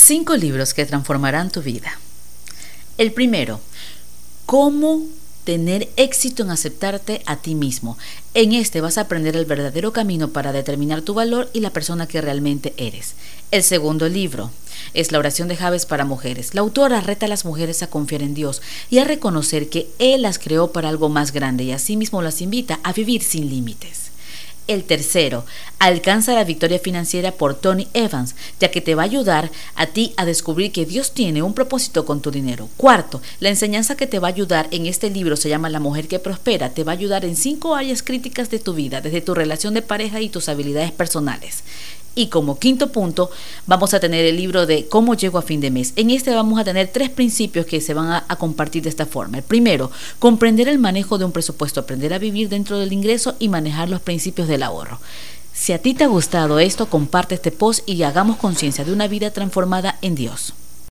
Cinco libros que transformarán tu vida. El primero, cómo tener éxito en aceptarte a ti mismo. En este vas a aprender el verdadero camino para determinar tu valor y la persona que realmente eres. El segundo libro es la oración de Javes para mujeres. La autora reta a las mujeres a confiar en Dios y a reconocer que Él las creó para algo más grande y asimismo las invita a vivir sin límites. El tercero, alcanza la victoria financiera por Tony Evans, ya que te va a ayudar a ti a descubrir que Dios tiene un propósito con tu dinero. Cuarto, la enseñanza que te va a ayudar en este libro se llama La mujer que prospera, te va a ayudar en cinco áreas críticas de tu vida, desde tu relación de pareja y tus habilidades personales. Y como quinto punto, vamos a tener el libro de cómo llego a fin de mes. En este vamos a tener tres principios que se van a, compartir de esta forma. El primero, comprender el manejo de un presupuesto, aprender a vivir dentro del ingreso y manejar los principios del ahorro. Si a ti te ha gustado esto, comparte este post y hagamos conciencia de una vida transformada en Dios.